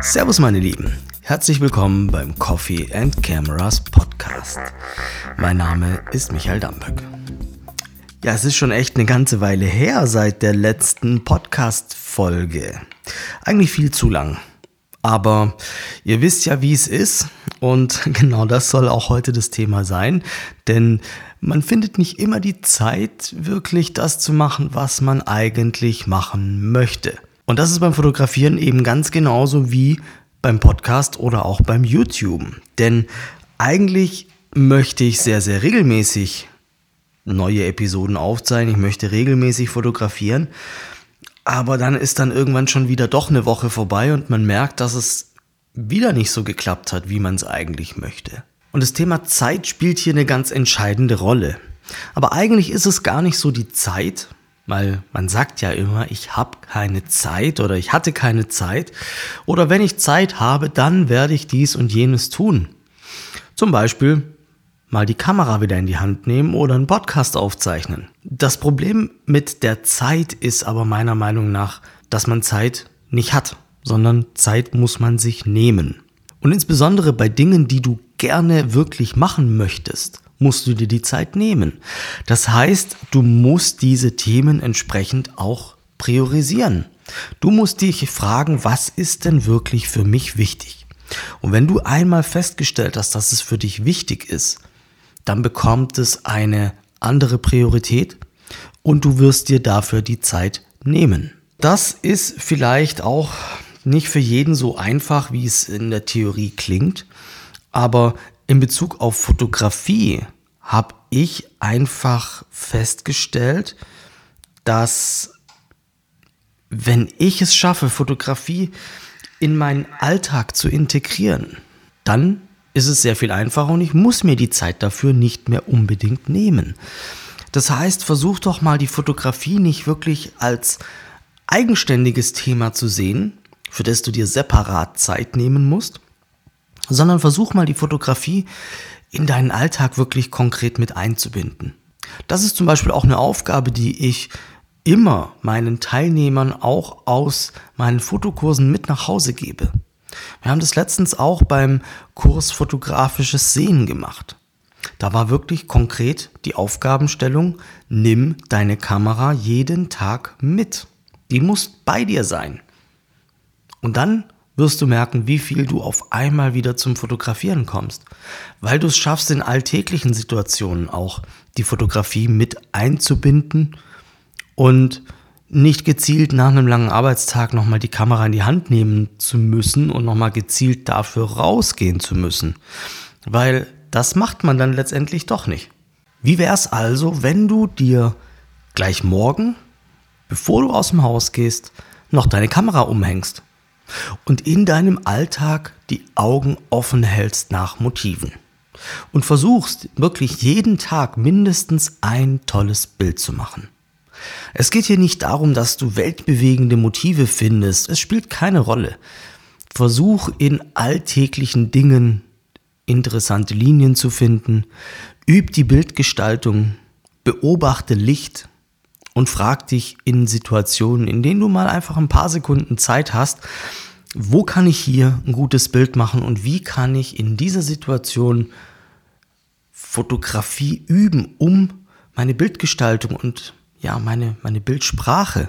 Servus meine Lieben, herzlich willkommen beim Coffee and Cameras Podcast. Mein Name ist Michael Dampöck. Ja, es ist schon echt eine ganze Weile her seit der letzten Podcast-Folge. Eigentlich viel zu lang. Aber ihr wisst ja, wie es ist. Und genau das soll auch heute das Thema sein. Denn man findet nicht immer die Zeit, wirklich das zu machen, was man eigentlich machen möchte. Und das ist beim Fotografieren eben ganz genauso wie beim Podcast oder auch beim YouTube. Denn eigentlich möchte ich sehr, sehr regelmäßig neue Episoden aufzeichnen. Ich möchte regelmäßig fotografieren. Aber dann ist dann irgendwann schon wieder doch eine Woche vorbei und man merkt, dass es wieder nicht so geklappt hat, wie man es eigentlich möchte. Und das Thema Zeit spielt hier eine ganz entscheidende Rolle. Aber eigentlich ist es gar nicht so die Zeit, weil man sagt ja immer, ich habe keine Zeit oder ich hatte keine Zeit. Oder wenn ich Zeit habe, dann werde ich dies und jenes tun. Zum Beispiel mal die Kamera wieder in die Hand nehmen oder einen Podcast aufzeichnen. Das Problem mit der Zeit ist aber meiner Meinung nach, dass man Zeit nicht hat, sondern Zeit muss man sich nehmen. Und insbesondere bei Dingen, die du gerne wirklich machen möchtest, musst du dir die Zeit nehmen. Das heißt, du musst diese Themen entsprechend auch priorisieren. Du musst dich fragen, was ist denn wirklich für mich wichtig? Und wenn du einmal festgestellt hast, dass es für dich wichtig ist, dann bekommt es eine andere Priorität und du wirst dir dafür die Zeit nehmen. Das ist vielleicht auch nicht für jeden so einfach, wie es in der Theorie klingt, aber in Bezug auf Fotografie habe ich einfach festgestellt, dass wenn ich es schaffe, Fotografie in meinen Alltag zu integrieren, dann ist es sehr viel einfacher und ich muss mir die Zeit dafür nicht mehr unbedingt nehmen. Das heißt, versuch doch mal die Fotografie nicht wirklich als eigenständiges Thema zu sehen, für das du dir separat Zeit nehmen musst, sondern versuch mal die Fotografie in deinen Alltag wirklich konkret mit einzubinden. Das ist zum Beispiel auch eine Aufgabe, die ich immer meinen Teilnehmern auch aus meinen Fotokursen mit nach Hause gebe. Wir haben das letztens auch beim Kurs Fotografisches Sehen gemacht. Da war wirklich konkret die Aufgabenstellung, nimm deine Kamera jeden Tag mit. Die muss bei dir sein. Und dann wirst du merken, wie viel du auf einmal wieder zum Fotografieren kommst, weil du es schaffst, in alltäglichen Situationen auch die Fotografie mit einzubinden und nicht gezielt nach einem langen Arbeitstag nochmal die Kamera in die Hand nehmen zu müssen und nochmal gezielt dafür rausgehen zu müssen. Weil das macht man dann letztendlich doch nicht. Wie wäre es also, wenn du dir gleich morgen, bevor du aus dem Haus gehst, noch deine Kamera umhängst und in deinem Alltag die Augen offen hältst nach Motiven und versuchst wirklich jeden Tag mindestens ein tolles Bild zu machen. Es geht hier nicht darum, dass du weltbewegende Motive findest. Es spielt keine Rolle. Versuch in alltäglichen Dingen interessante Linien zu finden. Üb die Bildgestaltung. Beobachte Licht und frag dich in Situationen, in denen du mal einfach ein paar Sekunden Zeit hast, wo kann ich hier ein gutes Bild machen und wie kann ich in dieser Situation Fotografie üben, um meine Bildgestaltung und ja, meine, meine Bildsprache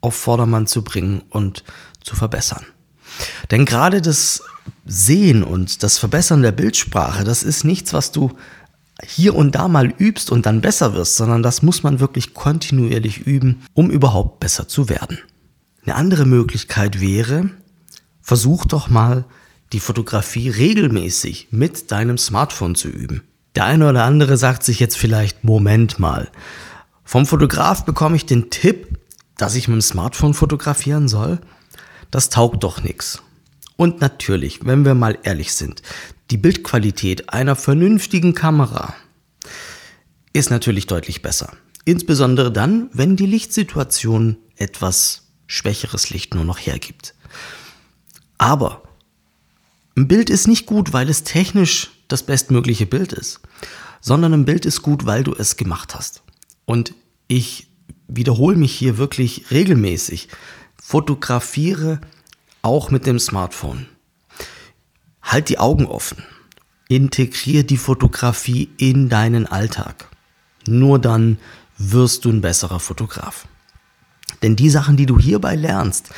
auf Vordermann zu bringen und zu verbessern. Denn gerade das Sehen und das Verbessern der Bildsprache, das ist nichts, was du hier und da mal übst und dann besser wirst, sondern das muss man wirklich kontinuierlich üben, um überhaupt besser zu werden. Eine andere Möglichkeit wäre, versuch doch mal die Fotografie regelmäßig mit deinem Smartphone zu üben. Der eine oder andere sagt sich jetzt vielleicht, Moment mal, vom Fotograf bekomme ich den Tipp, dass ich mit dem Smartphone fotografieren soll. Das taugt doch nichts. Und natürlich, wenn wir mal ehrlich sind, die Bildqualität einer vernünftigen Kamera ist natürlich deutlich besser. Insbesondere dann, wenn die Lichtsituation etwas schwächeres Licht nur noch hergibt. Aber ein Bild ist nicht gut, weil es technisch das bestmögliche Bild ist, sondern ein Bild ist gut, weil du es gemacht hast. Und ich wiederhole mich hier wirklich regelmäßig. Fotografiere auch mit dem Smartphone. Halt die Augen offen. Integriere die Fotografie in deinen Alltag. Nur dann wirst du ein besserer Fotograf. Denn die Sachen, die du hierbei lernst,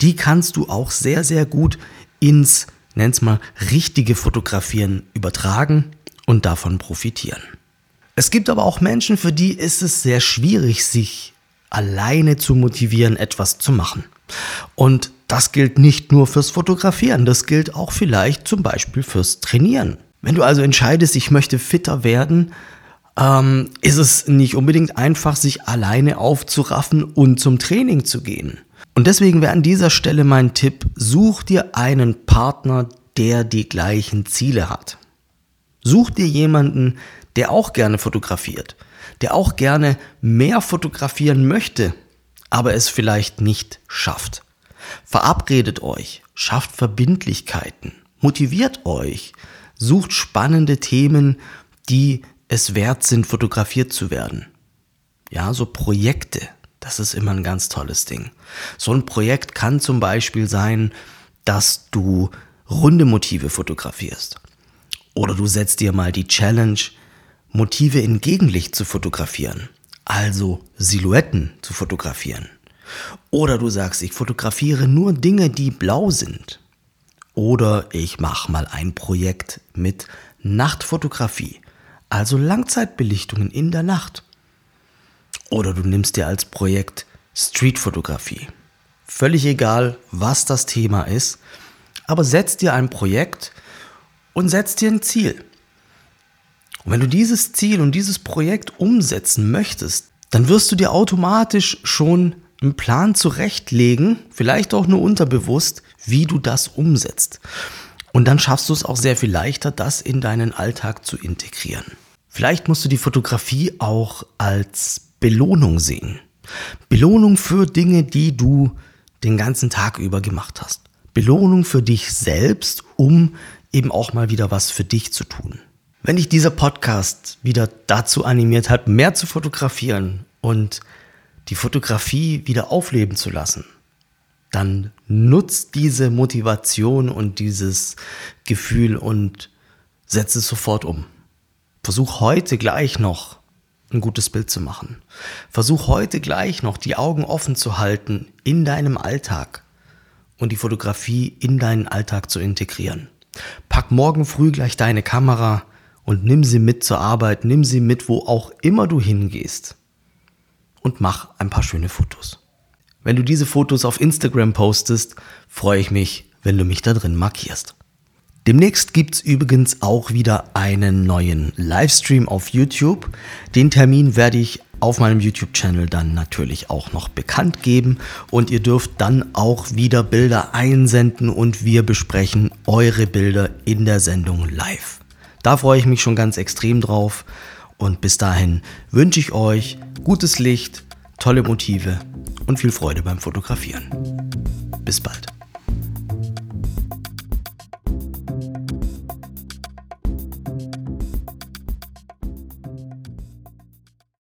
die kannst du auch sehr, sehr gut ins, nenn's mal, richtige Fotografieren übertragen und davon profitieren. Es gibt aber auch Menschen, für die ist es sehr schwierig, sich alleine zu motivieren, etwas zu machen. Und das gilt nicht nur fürs Fotografieren, das gilt auch vielleicht zum Beispiel fürs Trainieren. Wenn du also entscheidest, ich möchte fitter werden, ähm, ist es nicht unbedingt einfach, sich alleine aufzuraffen und zum Training zu gehen. Und deswegen wäre an dieser Stelle mein Tipp, such dir einen Partner, der die gleichen Ziele hat. Such dir jemanden, der auch gerne fotografiert, der auch gerne mehr fotografieren möchte, aber es vielleicht nicht schafft. Verabredet euch, schafft Verbindlichkeiten, motiviert euch, sucht spannende Themen, die es wert sind, fotografiert zu werden. Ja, so Projekte, das ist immer ein ganz tolles Ding. So ein Projekt kann zum Beispiel sein, dass du runde Motive fotografierst. Oder du setzt dir mal die Challenge, Motive in Gegenlicht zu fotografieren, also Silhouetten zu fotografieren. Oder du sagst, ich fotografiere nur Dinge, die blau sind. Oder ich mache mal ein Projekt mit Nachtfotografie, also Langzeitbelichtungen in der Nacht. Oder du nimmst dir als Projekt Streetfotografie. Völlig egal, was das Thema ist, aber setz dir ein Projekt und setz dir ein Ziel. Und wenn du dieses Ziel und dieses Projekt umsetzen möchtest, dann wirst du dir automatisch schon einen Plan zurechtlegen, vielleicht auch nur unterbewusst, wie du das umsetzt. Und dann schaffst du es auch sehr viel leichter, das in deinen Alltag zu integrieren. Vielleicht musst du die Fotografie auch als Belohnung sehen. Belohnung für Dinge, die du den ganzen Tag über gemacht hast. Belohnung für dich selbst, um eben auch mal wieder was für dich zu tun. Wenn dich dieser Podcast wieder dazu animiert hat, mehr zu fotografieren und die Fotografie wieder aufleben zu lassen, dann nutzt diese Motivation und dieses Gefühl und setze es sofort um. Versuch heute gleich noch ein gutes Bild zu machen. Versuch heute gleich noch die Augen offen zu halten in deinem Alltag und die Fotografie in deinen Alltag zu integrieren. Pack morgen früh gleich deine Kamera und nimm sie mit zur Arbeit, nimm sie mit, wo auch immer du hingehst und mach ein paar schöne Fotos. Wenn du diese Fotos auf Instagram postest, freue ich mich, wenn du mich da drin markierst. Demnächst gibt's übrigens auch wieder einen neuen Livestream auf YouTube. Den Termin werde ich auf meinem YouTube-Channel dann natürlich auch noch bekannt geben und ihr dürft dann auch wieder Bilder einsenden und wir besprechen eure Bilder in der Sendung live. Da freue ich mich schon ganz extrem drauf. Und bis dahin wünsche ich euch gutes Licht, tolle Motive und viel Freude beim Fotografieren. Bis bald.